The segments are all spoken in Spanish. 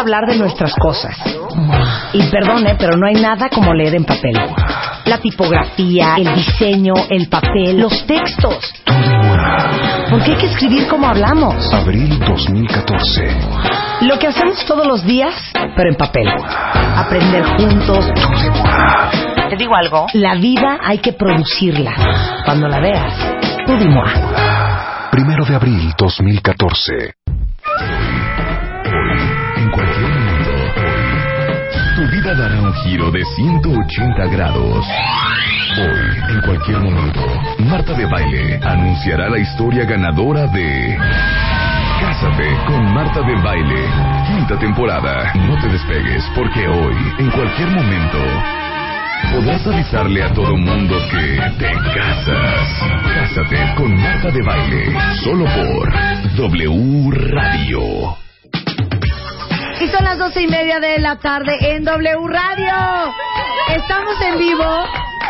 A hablar de nuestras cosas. Y perdone, pero no hay nada como leer en papel. La tipografía, el diseño, el papel, los textos. Porque hay que escribir como hablamos. Abril 2014. Lo que hacemos todos los días, pero en papel. Aprender juntos. Te digo algo. La vida hay que producirla. Cuando la veas, tú. Primero de abril 2014. Dará un giro de 180 grados. Hoy, en cualquier momento, Marta de Baile anunciará la historia ganadora de Cásate con Marta de Baile, quinta temporada. No te despegues porque hoy, en cualquier momento, podrás avisarle a todo mundo que te casas. Cásate con Marta de Baile, solo por W Radio. Y son las doce y media de la tarde en W Radio. Estamos en vivo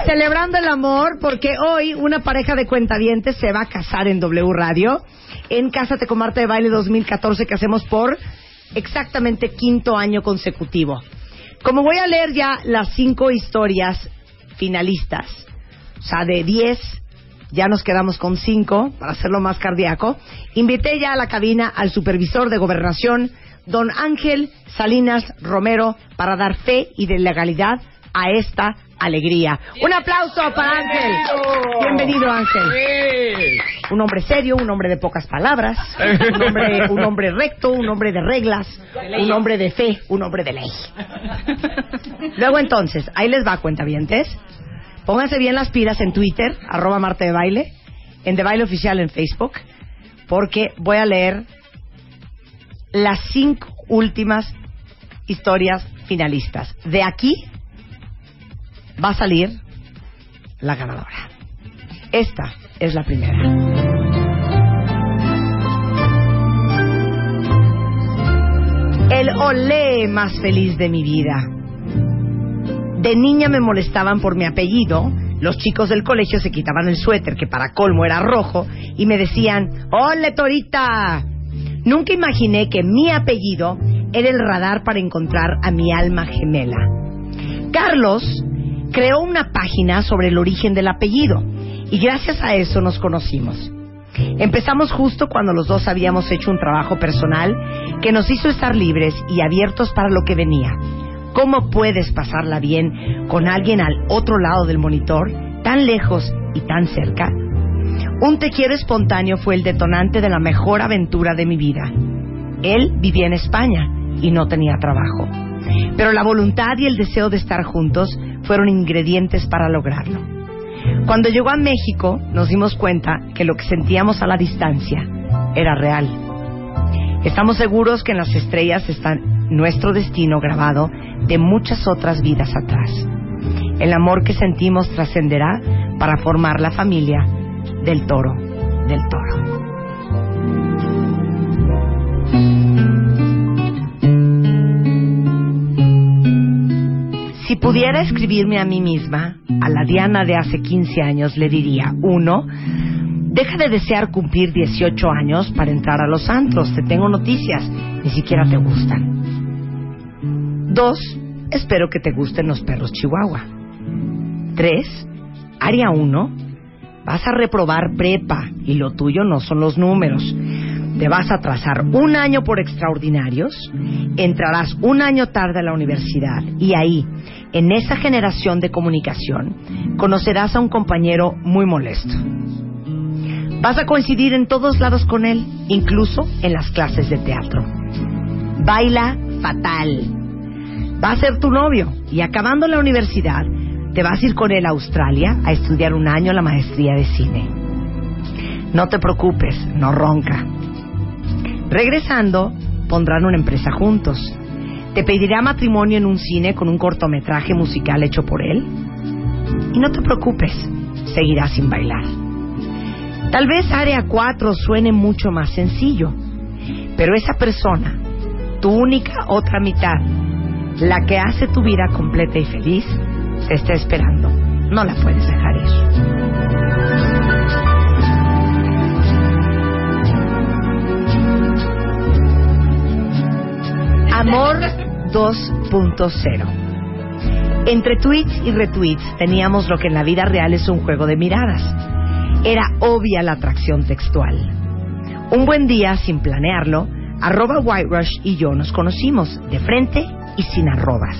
celebrando el amor porque hoy una pareja de cuentavientes se va a casar en W Radio en Cásate con Marta de Baile 2014 que hacemos por exactamente quinto año consecutivo. Como voy a leer ya las cinco historias finalistas, o sea, de diez, ya nos quedamos con cinco, para hacerlo más cardíaco, invité ya a la cabina al supervisor de gobernación, don Ángel Salinas Romero, para dar fe y de legalidad a esta alegría. Un aplauso para Ángel. Bienvenido, Ángel. Un hombre serio, un hombre de pocas palabras, un hombre, un hombre recto, un hombre de reglas, un hombre de fe, un hombre de ley. Luego entonces, ahí les va, cuentavientes. Pónganse bien las pilas en Twitter, arroba Marte de Baile, en De Baile Oficial en Facebook, porque voy a leer las cinco últimas historias finalistas. De aquí va a salir la ganadora. Esta es la primera. El olé más feliz de mi vida. De niña me molestaban por mi apellido. Los chicos del colegio se quitaban el suéter, que para colmo era rojo, y me decían, ¡Ole, Torita! Nunca imaginé que mi apellido era el radar para encontrar a mi alma gemela. Carlos creó una página sobre el origen del apellido y gracias a eso nos conocimos. Empezamos justo cuando los dos habíamos hecho un trabajo personal que nos hizo estar libres y abiertos para lo que venía. ¿Cómo puedes pasarla bien con alguien al otro lado del monitor, tan lejos y tan cerca? Un te espontáneo fue el detonante de la mejor aventura de mi vida. Él vivía en España y no tenía trabajo. Pero la voluntad y el deseo de estar juntos fueron ingredientes para lograrlo. Cuando llegó a México nos dimos cuenta que lo que sentíamos a la distancia era real. Estamos seguros que en las estrellas está nuestro destino grabado de muchas otras vidas atrás. El amor que sentimos trascenderá para formar la familia del toro del toro. Si pudiera escribirme a mí misma, a la Diana de hace 15 años, le diría, uno, deja de desear cumplir 18 años para entrar a los antros, te tengo noticias, ni siquiera te gustan. Dos, espero que te gusten los perros chihuahua. Tres, área uno, vas a reprobar prepa y lo tuyo no son los números. Te vas a atrasar un año por extraordinarios, entrarás un año tarde a la universidad y ahí, en esa generación de comunicación, conocerás a un compañero muy molesto. Vas a coincidir en todos lados con él, incluso en las clases de teatro. Baila fatal. Va a ser tu novio y acabando la universidad, te vas a ir con él a Australia a estudiar un año la maestría de cine. No te preocupes, no ronca. Regresando, pondrán una empresa juntos. Te pedirá matrimonio en un cine con un cortometraje musical hecho por él. Y no te preocupes, seguirá sin bailar. Tal vez Área 4 suene mucho más sencillo, pero esa persona, tu única otra mitad, la que hace tu vida completa y feliz, te está esperando. No la puedes dejar ir. Amor 2.0. Entre tweets y retweets teníamos lo que en la vida real es un juego de miradas. Era obvia la atracción textual. Un buen día, sin planearlo, arroba White Rush y yo nos conocimos, de frente y sin arrobas.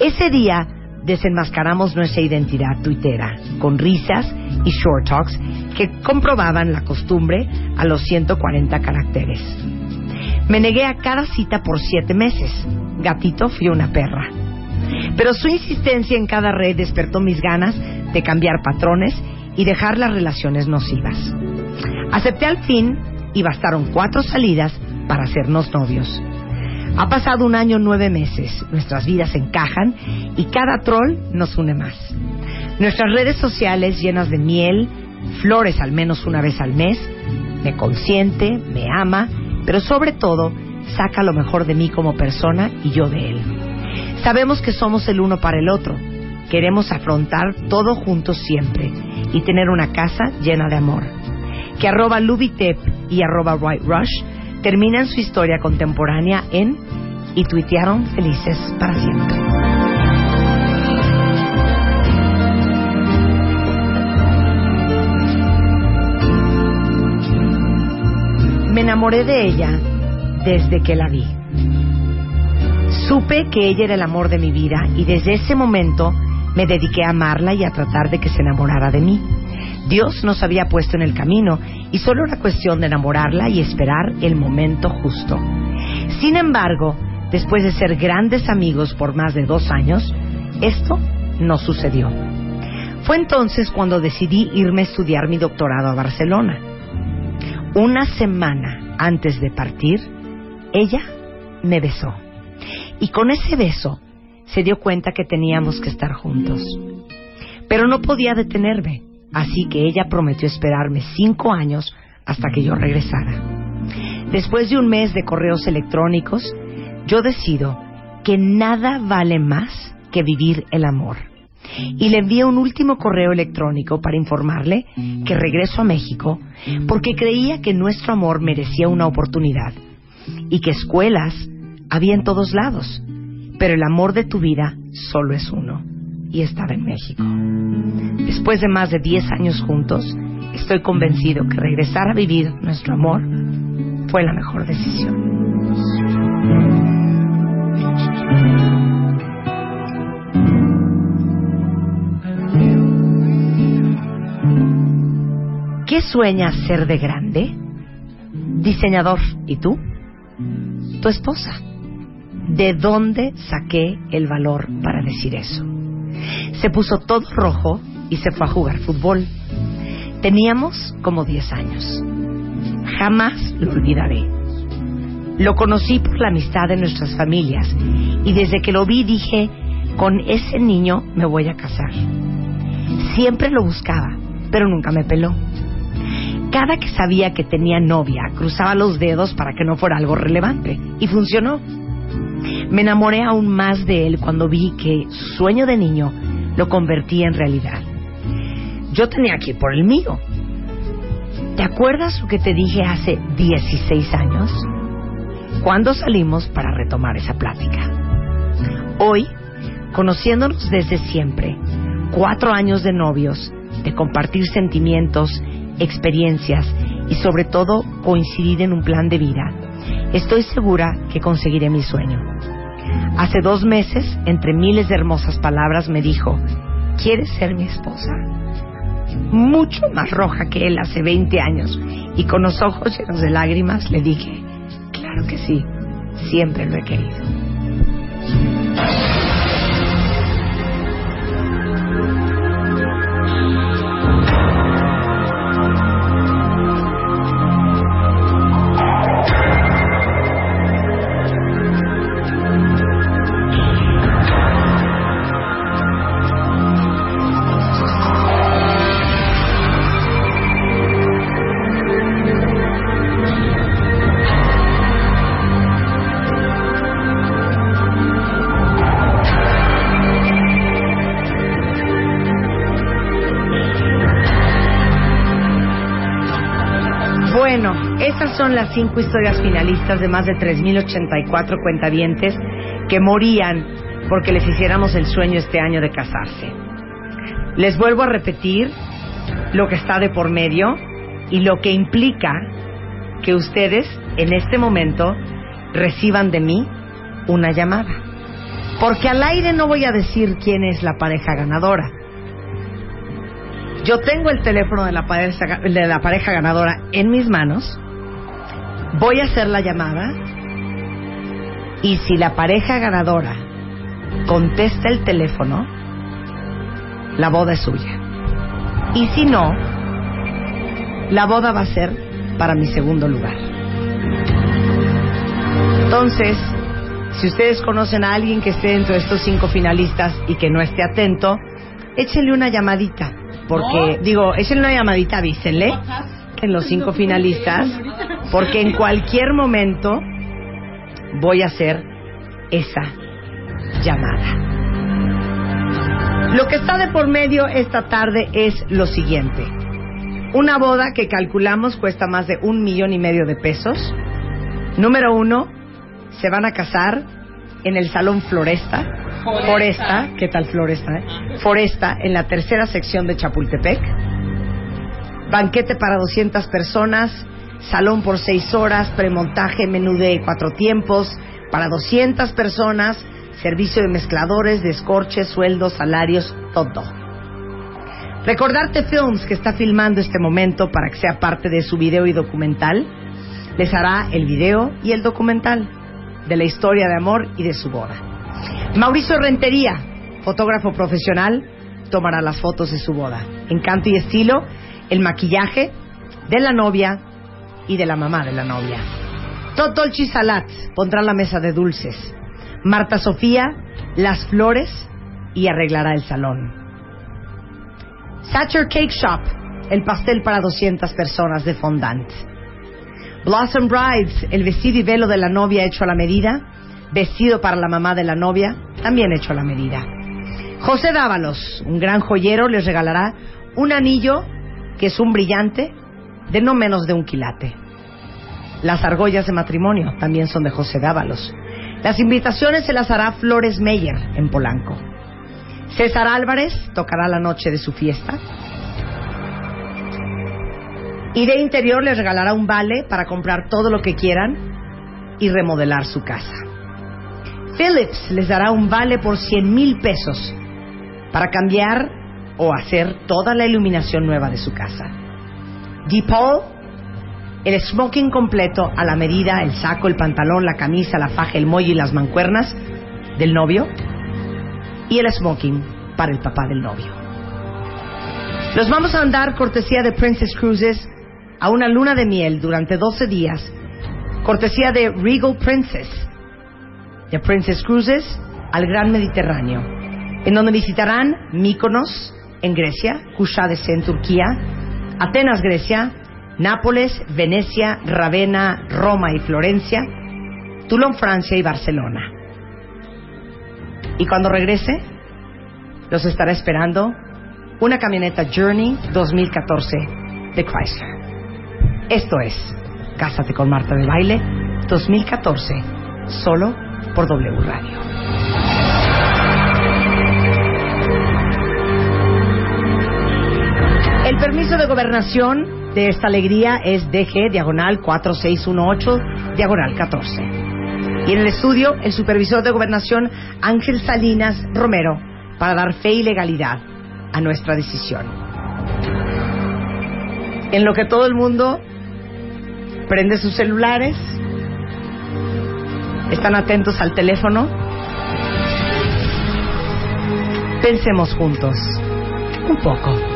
Ese día desenmascaramos nuestra identidad tuitera, con risas y short talks que comprobaban la costumbre a los 140 caracteres. Me negué a cada cita por siete meses. Gatito fui una perra. Pero su insistencia en cada red despertó mis ganas de cambiar patrones y dejar las relaciones nocivas. Acepté al fin y bastaron cuatro salidas para hacernos novios. Ha pasado un año nueve meses, nuestras vidas encajan y cada troll nos une más. Nuestras redes sociales llenas de miel, flores al menos una vez al mes, me consiente, me ama, pero sobre todo saca lo mejor de mí como persona y yo de él. Sabemos que somos el uno para el otro, queremos afrontar todo juntos siempre y tener una casa llena de amor. Que arroba Lubitep y arroba White Rush terminan su historia contemporánea en y tuitearon felices para siempre. Me enamoré de ella desde que la vi. Supe que ella era el amor de mi vida y desde ese momento me dediqué a amarla y a tratar de que se enamorara de mí. Dios nos había puesto en el camino y solo era cuestión de enamorarla y esperar el momento justo. Sin embargo, después de ser grandes amigos por más de dos años, esto no sucedió. Fue entonces cuando decidí irme a estudiar mi doctorado a Barcelona. Una semana antes de partir, ella me besó. Y con ese beso se dio cuenta que teníamos que estar juntos. Pero no podía detenerme. Así que ella prometió esperarme cinco años hasta que yo regresara. Después de un mes de correos electrónicos, yo decido que nada vale más que vivir el amor. Y le envié un último correo electrónico para informarle que regreso a México porque creía que nuestro amor merecía una oportunidad y que escuelas había en todos lados, pero el amor de tu vida solo es uno y estaba en México. Después de más de 10 años juntos, estoy convencido que regresar a vivir nuestro amor fue la mejor decisión. ¿Qué sueñas ser de grande? Diseñador. ¿Y tú? Tu esposa. ¿De dónde saqué el valor para decir eso? Se puso todo rojo y se fue a jugar fútbol. Teníamos como 10 años. Jamás lo olvidaré. Lo conocí por la amistad de nuestras familias y desde que lo vi dije, con ese niño me voy a casar. Siempre lo buscaba, pero nunca me peló. Cada que sabía que tenía novia, cruzaba los dedos para que no fuera algo relevante y funcionó. Me enamoré aún más de él cuando vi que su sueño de niño lo convertía en realidad. Yo tenía que ir por el mío. ¿Te acuerdas lo que te dije hace 16 años? ¿Cuándo salimos para retomar esa plática? Hoy, conociéndonos desde siempre, cuatro años de novios, de compartir sentimientos, experiencias y sobre todo coincidir en un plan de vida, estoy segura que conseguiré mi sueño. Hace dos meses, entre miles de hermosas palabras, me dijo, ¿quieres ser mi esposa? Mucho más roja que él hace 20 años. Y con los ojos llenos de lágrimas le dije, claro que sí, siempre lo he querido. Cinco historias finalistas de más de 3.084 cuentavientes que morían porque les hiciéramos el sueño este año de casarse. Les vuelvo a repetir lo que está de por medio y lo que implica que ustedes en este momento reciban de mí una llamada. Porque al aire no voy a decir quién es la pareja ganadora. Yo tengo el teléfono de la pareja, de la pareja ganadora en mis manos. Voy a hacer la llamada. Y si la pareja ganadora contesta el teléfono, la boda es suya. Y si no, la boda va a ser para mi segundo lugar. Entonces, si ustedes conocen a alguien que esté dentro de estos cinco finalistas y que no esté atento, échenle una llamadita. Porque, digo, échenle una llamadita, avísenle en los cinco finalistas, porque en cualquier momento voy a hacer esa llamada. Lo que está de por medio esta tarde es lo siguiente. Una boda que calculamos cuesta más de un millón y medio de pesos. Número uno, se van a casar en el Salón Floresta. Foresta, ¿qué tal Floresta? eh? Foresta, en la tercera sección de Chapultepec. Banquete para 200 personas, salón por 6 horas, premontaje, menú de cuatro tiempos, para 200 personas, servicio de mezcladores, descorches, sueldos, salarios, todo. Recordarte Films, que está filmando este momento para que sea parte de su video y documental, les hará el video y el documental de la historia de amor y de su boda. Mauricio Rentería, fotógrafo profesional, tomará las fotos de su boda. Encanto y estilo, el maquillaje de la novia y de la mamá de la novia. Totolchi Salat pondrá la mesa de dulces. Marta Sofía, las flores y arreglará el salón. Satcher Cake Shop, el pastel para 200 personas de fondant. Blossom Brides, el vestido y velo de la novia hecho a la medida. Vestido para la mamá de la novia, también hecho a la medida. José Dávalos, un gran joyero, les regalará un anillo que es un brillante de no menos de un quilate. Las argollas de matrimonio también son de José Dávalos. Las invitaciones se las hará Flores Meyer en Polanco. César Álvarez tocará la noche de su fiesta. Y de interior les regalará un vale para comprar todo lo que quieran y remodelar su casa. Philips les dará un vale por 100 mil pesos para cambiar o hacer toda la iluminación nueva de su casa. DePaul, el smoking completo a la medida, el saco, el pantalón, la camisa, la faja, el mollo y las mancuernas del novio y el smoking para el papá del novio. Los vamos a andar cortesía de Princess Cruises a una luna de miel durante 12 días, cortesía de Regal Princess, de Princess Cruises al Gran Mediterráneo, en donde visitarán Mykonos en Grecia, Kushadese en Turquía, Atenas, Grecia, Nápoles, Venecia, Ravenna, Roma y Florencia, Toulon, Francia y Barcelona. Y cuando regrese, los estará esperando una camioneta Journey 2014 de Chrysler. Esto es Cásate con Marta de Baile 2014, solo por W Radio. Permiso de gobernación de esta alegría es DG diagonal 4618 diagonal 14. Y en el estudio, el supervisor de gobernación Ángel Salinas Romero para dar fe y legalidad a nuestra decisión. En lo que todo el mundo prende sus celulares, están atentos al teléfono, pensemos juntos un poco.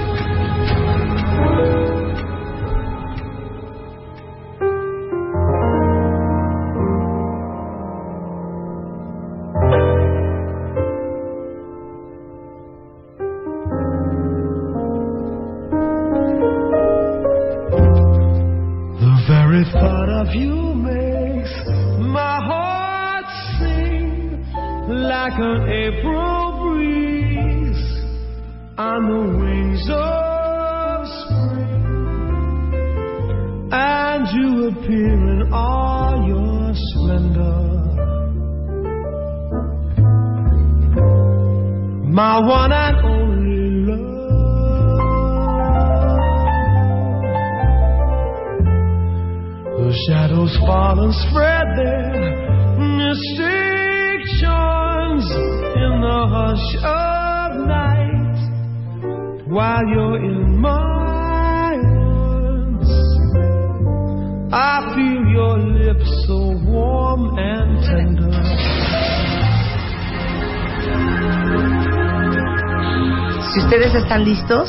Si ustedes están listos,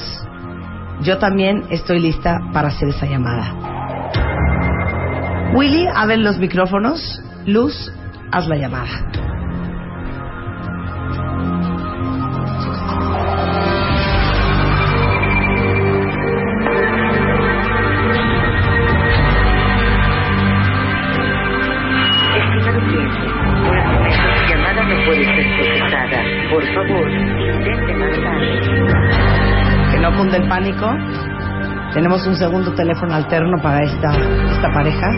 yo también estoy lista para hacer esa llamada. Willy, abre los micrófonos. Luz, haz la llamada. Pánico. Tenemos un segundo teléfono alterno para esta, esta pareja.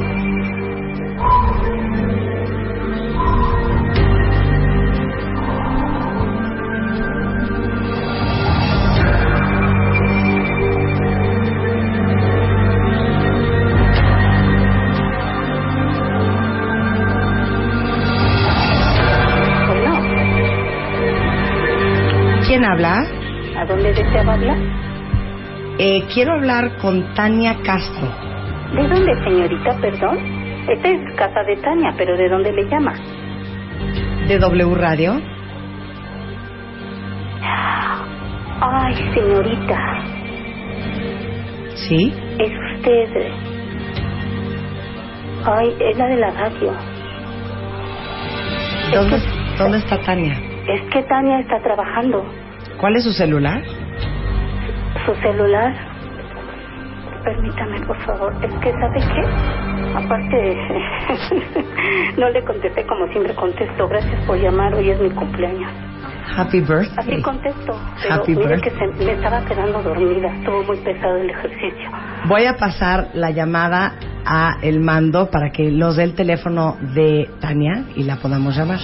¿Quién habla? ¿a dónde deseaba hablar? Eh, quiero hablar con Tania Castro. ¿De dónde, señorita, perdón? Esta es casa de Tania, pero ¿de dónde le llama? de W Radio. Ay, señorita, Sí. es usted. Ay, es la de la radio. ¿Dónde, ¿Dónde está Tania? Es que Tania está trabajando. ¿Cuál es su celular? Su celular. Permítame, por favor. Es que, ¿sabe qué? Aparte, no le contesté como siempre contesto. Gracias por llamar. Hoy es mi cumpleaños. Happy Así birthday. contesto. Pero Happy mire birthday. que se, me estaba quedando dormida. Estuvo muy pesado el ejercicio. Voy a pasar la llamada a el mando para que nos dé el teléfono de Tania y la podamos llamar.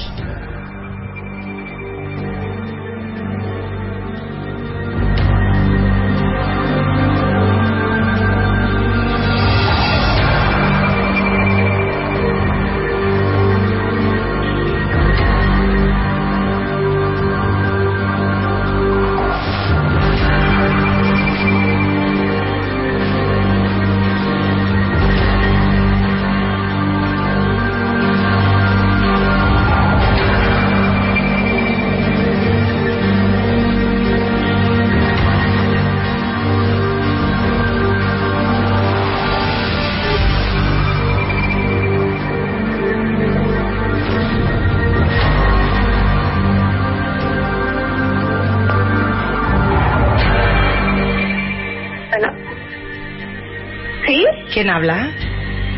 ¿Quién habla?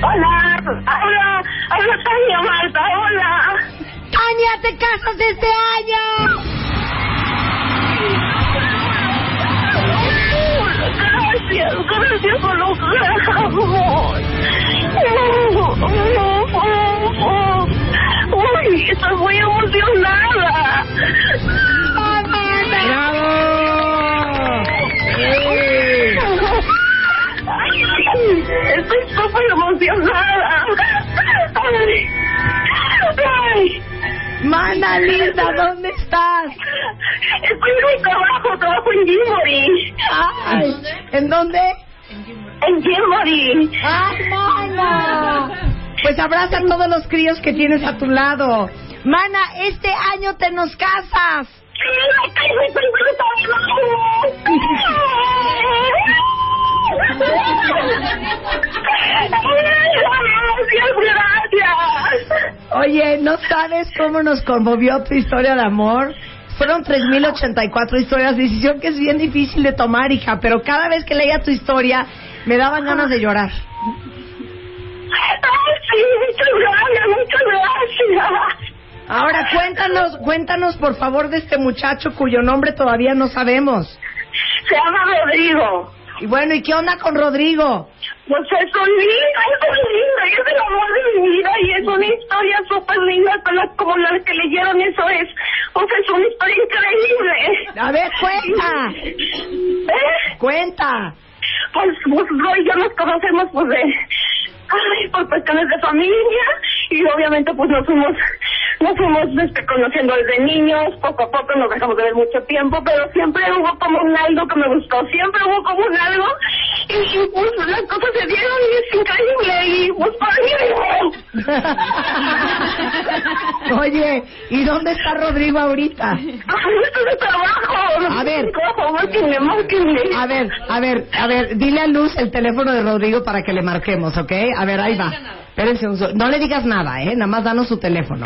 Hola, hola, hola Tania Marta, hola. Tania, te casas este año. Gracias, gracias por logramos. Uy, estoy muy emocionada. Estoy emocionada. Ay, ay. Mana linda, ¿dónde estás? Estoy en mi trabajo, trabajo en Gilmore. Ay, ¿En dónde? En Gilmore. ¡Ay, mana! Pues abraza a todos los críos que tienes a tu lado. Mana, este año te nos casas. Oye, ¿no sabes cómo nos conmovió tu historia de amor? Fueron 3.084 historias, decisión que es bien difícil de tomar, hija, pero cada vez que leía tu historia me daban ganas de llorar. Sí, muchas gracias, muchas gracias. Ahora cuéntanos, cuéntanos por favor de este muchacho cuyo nombre todavía no sabemos. Se llama Rodrigo. Y bueno, ¿y qué onda con Rodrigo? Pues es un lindo, es un lindo, es el amor de mi vida y es una historia súper linda como la que leyeron, eso es, pues es una historia increíble. A ver, cuenta. ¿Eh? Cuenta. Pues, pues Roy y yo nos conocemos pues de, ay, por cuestiones de familia y obviamente pues nos fuimos, nos fuimos este, conociendo desde niños, poco a poco nos dejamos de ver mucho tiempo, pero siempre hubo como un algo que me gustó, siempre hubo como un algo y, y, pues las cosas se dieron y es increíble y pues para mí Oye, ¿y dónde está Rodrigo ahorita? Ay, esto es de trabajo. A ver. Trabajo, márquenle, márquenle. A ver, a ver, a ver, dile a Luz el teléfono de Rodrigo para que le marquemos, ¿ok? A ver, ahí va. Espérense un. No le digas nada, ¿eh? Nada más danos su teléfono.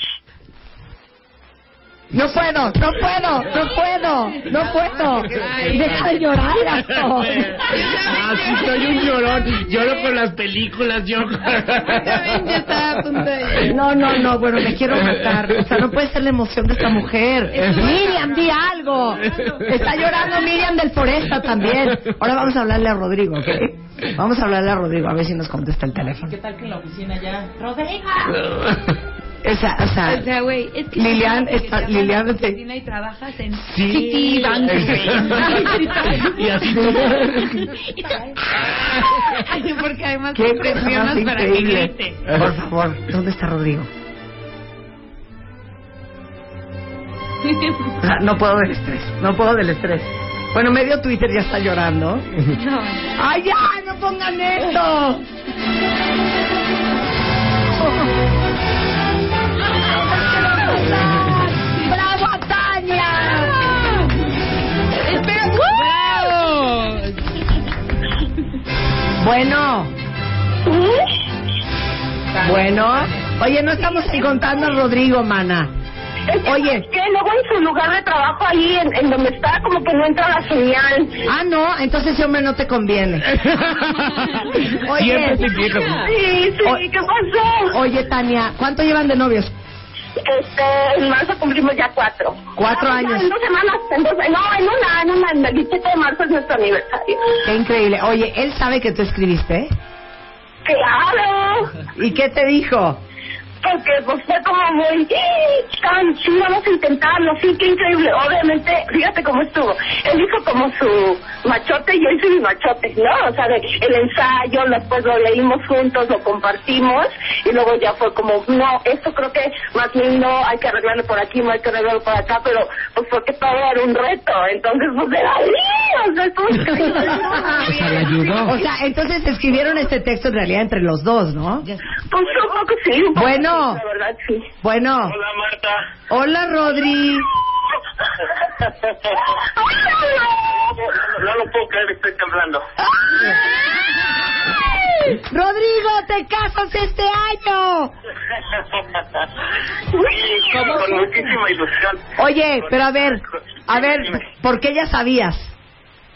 No puedo, no puedo, no puedo, no puedo. Deja de llorar, Gastón. Ah, sí, soy un llorón. Lloro con las películas, yo. No, no, no, bueno, me quiero matar. O sea, no puede ser la emoción de esta mujer. Miriam, di algo. Está llorando Miriam del Foresta también. Ahora vamos a hablarle a Rodrigo, ¿ok? Vamos a hablarle a Rodrigo a ver si nos contesta el teléfono. ¿Qué tal que en la oficina ya? ¡Rodrigo! O sea, o sea, O sea, güey, es que Lilian está- te Lilian oficina y trabajas en Sí. Citibank, güey. y así como. Porque además qué te presionas para que increíble. grite. Por favor, ¿dónde está Rodrigo? O sea, no puedo del estrés, no puedo del estrés. Bueno, medio Twitter ya está llorando. No. ¡Ay, ya! ¡No pongan esto! Bueno, bueno. Oye, no estamos ni contando a Rodrigo, mana. Oye. que luego en su lugar de trabajo ahí, en, en donde está, como que no entra la señal. Ah, no, entonces ese hombre no te conviene. Oye. Siempre te. Sí, sí, O- ¿qué pasó? Oye, Tania, ¿cuánto llevan de novios? Este, en marzo cumplimos ya cuatro. Cuatro Ah, años. En dos semanas, en dos, no, en una, en una, en el 17 de marzo es nuestro aniversario. Qué increíble. Oye, ¿él sabe que tú escribiste? ¡Claro! ¿Y qué te dijo? Porque pues fue como muy, tan sí, vamos a intentarlo, sí, qué increíble. Obviamente, fíjate cómo estuvo. Él hizo como su machote y yo hice mi machote, ¿no? O sea, de, el ensayo, después lo leímos juntos, lo compartimos y luego ya fue como, no, esto creo que más bien no hay que arreglarlo por aquí, no hay que arreglarlo por acá, pero pues porque todo era un reto. Entonces, pues era ¡sí! o sea, estuvo increíble. O sea, le ayudó. O sea, entonces escribieron este texto en realidad entre los dos, ¿no? Pues un poco sí, un poco Bueno. Sí, la verdad sí. Bueno. Hola Marta. Hola, Rodri. No lo puedo creer, estoy temblando. Rodrigo, te casas este año. Con muchísima ilusión. Oye, pero a ver, a ver, ¿por qué ya sabías?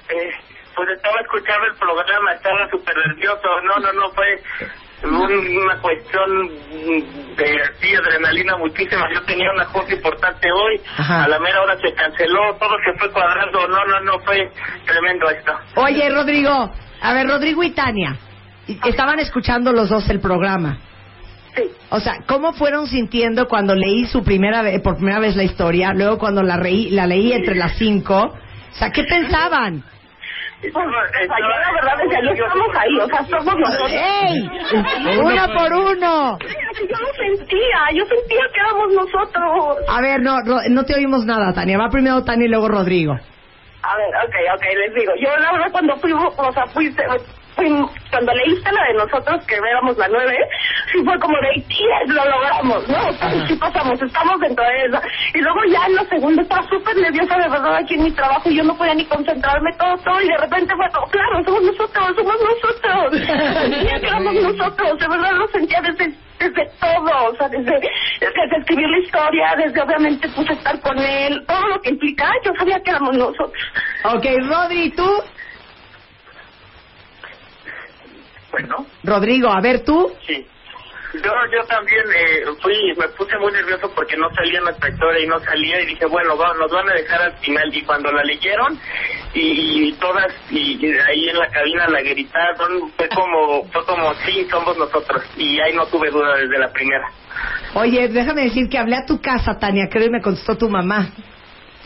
Eh, pues estaba escuchando el programa, estaba súper nervioso. No, no, no, fue una cuestión de sí, adrenalina muchísima. Yo tenía una cosa importante hoy, Ajá. a la mera hora se canceló, todo se fue cuadrando. No, no, no, fue tremendo esto. Oye, Rodrigo, a ver, Rodrigo y Tania, estaban escuchando los dos el programa. Sí. O sea, ¿cómo fueron sintiendo cuando leí su primera vez, por primera vez la historia, luego cuando la, reí, la leí entre las cinco? O sea, ¿qué pensaban? Pues, la verdad decía, ya estamos ahí, o sea, somos nosotros. ¡Ey! ¡Uno por uno! Yo lo sentía, yo sentía que éramos nosotros. A ver, no, Ro- no te oímos nada, Tania. Va primero Tania y luego Rodrigo. A ver, ok, ok, les digo. Yo la verdad cuando fuimos, o sea, fuiste, fui- cuando leíste la de nosotros que éramos la nueve, sí fue como de, yes, lo logramos, ¿no? Sí pasamos, estamos dentro de eso. Y luego ya en la segunda estaba súper nerviosa de verdad aquí en mi trabajo y yo no podía ni concentrarme todo, todo, y de repente fue como, claro, somos nosotros, somos nosotros. Sentía que éramos nosotros, de verdad lo sentía desde desde todo, o sea, desde, desde escribir la historia, desde obviamente pues estar con él, todo lo que implica, yo sabía que éramos nosotros. Ok, Rodri, ¿tú? Rodrigo, a ver, ¿tú? sí. Yo, yo también eh, fui, me puse muy nervioso porque no salía nuestra historia y no salía y dije, bueno, va, nos van a dejar al final. Y cuando la leyeron y, y todas, y, y ahí en la cabina la gritaron, fue como, fue como, sí, somos nosotros. Y ahí no tuve duda desde la primera. Oye, déjame decir que hablé a tu casa, Tania, creo, y me contestó tu mamá.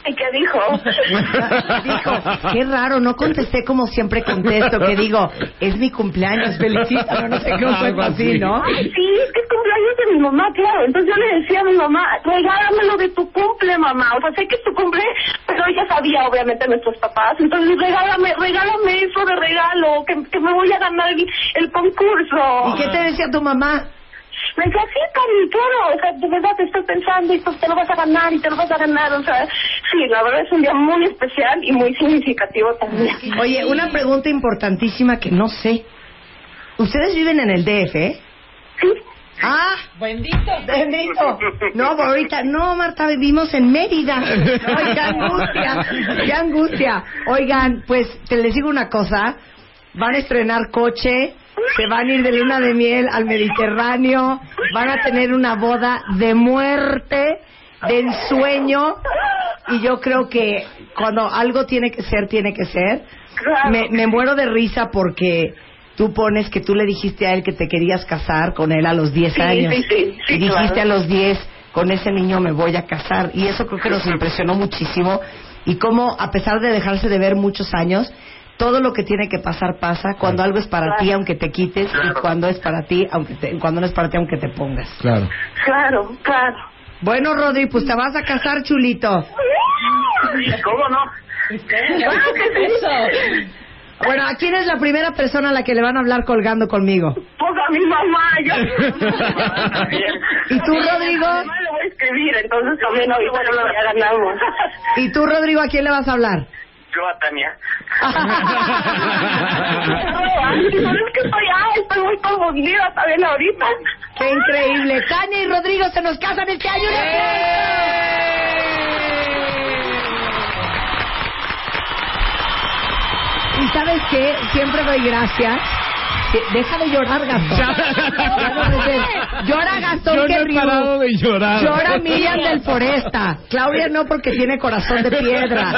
¿Y qué dijo? Dijo, qué raro, no contesté como siempre contesto, que digo, es mi cumpleaños, felicítame, no sé qué, cuento así, así. ¿no? Ay, sí, es que es cumpleaños de mi mamá, claro. Entonces yo le decía a mi mamá, regálamelo de tu cumple, mamá. O sea, sé que es tu cumple, pero ella sabía, obviamente, nuestros papás. Entonces, regálame, regálame eso de regalo, que, que me voy a ganar el, el concurso. ¿Y qué te decía tu mamá? Me decía, sí, Cari, claro, o sea, de verdad te estoy pensando y pues te lo vas a ganar y te lo vas a ganar, o sea, sí, la verdad es un día muy especial y muy significativo también. Oye, una pregunta importantísima que no sé. ¿Ustedes viven en el DF, eh? Sí, Ah, Bendito. bendito. No, por ahorita, no, Marta, vivimos en Mérida. Ay, qué angustia, qué angustia. Oigan, pues te les digo una cosa. Van a estrenar coche, se van a ir de luna de miel al Mediterráneo, van a tener una boda de muerte, de ensueño, y yo creo que cuando algo tiene que ser, tiene que ser. Me, me muero de risa porque tú pones que tú le dijiste a él que te querías casar con él a los 10 Sí, años. sí, sí, sí, y dijiste claro. a los 10, con ese niño me voy a casar. Y eso creo que nos impresionó muchísimo. Y cómo, a pesar de dejarse de ver muchos años, todo lo que tiene que pasar pasa. Cuando algo es para ti, aunque te quites. Y cuando es para ti, aunque te- cuando no es para ti, aunque te pongas. Claro. Claro, claro. Bueno, Rodri, pues te vas a casar, chulito. ¿Cómo no? Claro que sí. Bueno, ¿a quién es la primera persona a la que le van a hablar colgando conmigo? Pues a mi mamá, yo. ¿Y tú, Rodrigo? A mi mamá le voy a escribir, entonces también ahorita ya ganamos. ¿Y tú, Rodrigo, a quién le vas a hablar? Yo a Tania. No es que estoy, ay, estoy muy confundida también ahorita. ¡Qué increíble! Tania y Rodrigo se nos casan este año. ¿Y sabes qué? Siempre doy gracias. Que- Deja de llorar, Gastón. Ya no puede ser. Llora Gastón Yo que no he río. parado de llorar. Llora Miriam del Foresta. Claudia no porque tiene corazón de piedra.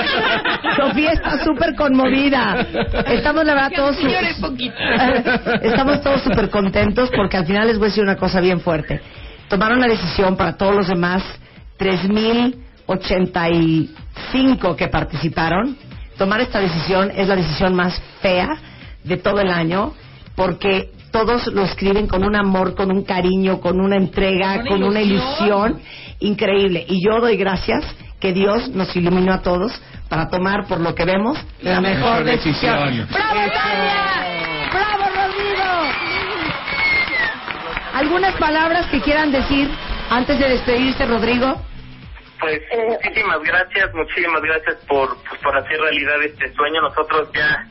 Sofía está súper conmovida. Estamos la verdad todos. Estamos todos súper contentos porque al final les voy a decir una cosa bien fuerte. Tomaron la decisión para todos los demás 3.085 que participaron. Tomar esta decisión es la decisión más fea de todo el año porque todos lo escriben con un amor, con un cariño, con una entrega, Con con una ilusión. increíble. Y yo doy gracias que Dios nos iluminó a todos para tomar, por lo que vemos, la, mejor, mejor decisión. decisión. ¡Bravo, Tania! ¡Bravo, Rodrigo! ¿Algunas palabras que quieran decir antes de despedirse, Rodrigo? Pues muchísimas gracias, muchísimas gracias por, pues, por hacer realidad este sueño. Nosotros ya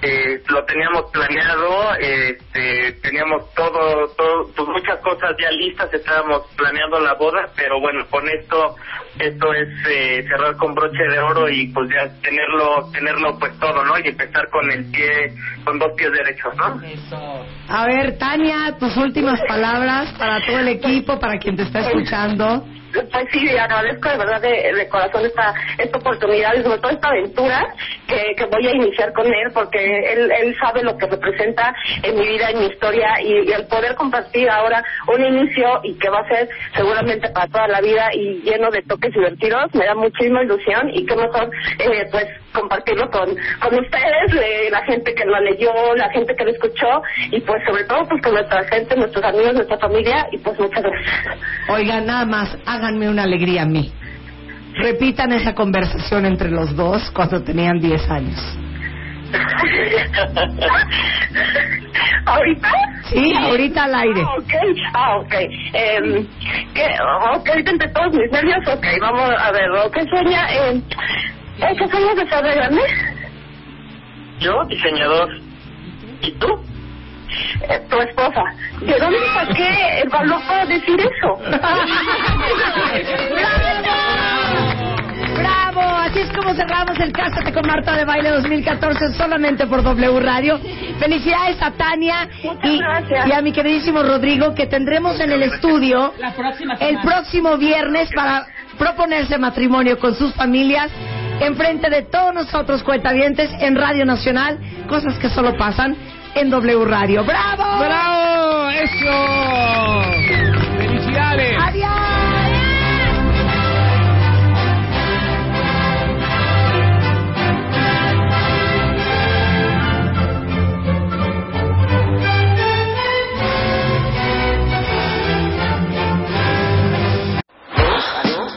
eh, lo teníamos planeado, este, teníamos todo, todo, pues muchas cosas ya listas, estábamos planeando la boda, pero bueno, con esto, esto es eh, cerrar con broche de oro y pues ya tenerlo, tenerlo pues todo, ¿no? Y empezar con el pie, con dos pies derechos, ¿no? Eso. A ver, Tania, tus últimas palabras para todo el equipo, para quien te está escuchando. Pues sí, agradezco de verdad de, corazón esta, esta oportunidad y sobre todo esta aventura que, que voy a iniciar con él porque él, él sabe lo que representa en mi vida, en mi historia y, y el poder compartir ahora un inicio y que va a ser seguramente para toda la vida y lleno de toques divertidos, me da muchísima ilusión y qué mejor eh, pues compartirlo con, con ustedes, eh, la gente que lo leyó, la gente que lo escuchó y pues sobre todo pues con nuestra gente, nuestros amigos, nuestra familia y pues muchas gracias. Oigan, nada más, háganme una alegría a mí. Repitan esa conversación entre los dos cuando tenían 10 años. ¿Ahorita? Sí, ahorita al aire. Ah, ok. Ah, ok. Eh, ¿qué? Ok, ahorita entre todos mis nervios, ok, vamos a ver, ¿qué sueña? Eh, ¿Qué sueñas de ser de grande? Yo, diseñador. ¿Y tú? Eh, tu esposa. ¿De dónde saqué el valor para decir eso? ¡Bravo! ¡Bravo! Así es como cerramos el Cásate con Marta de Baile 2014 solamente por W Radio. Felicidades a Tania y, y a mi queridísimo Rodrigo que tendremos en el estudio La próxima el próximo viernes para proponerse matrimonio con sus familias enfrente de todos nosotros cuentavientes en Radio Nacional, cosas que solo pasan en W Radio. ¡Bravo! ¡Bravo! ¡Eso! ¡Felicidades! ¡Adiós!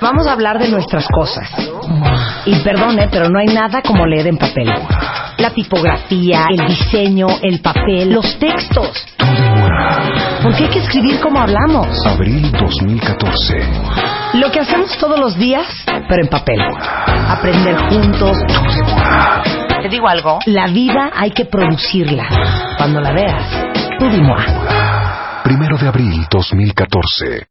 Vamos a hablar de nuestras cosas. Y perdone, pero no hay nada como leer en papel. La tipografía, el diseño, el papel, los textos. Porque hay que escribir como hablamos. Abril 2014. Lo que hacemos todos los días, pero en papel. Aprender juntos. Te digo algo. La vida hay que producirla. Cuando la veas, tú. Primero de abril 2014.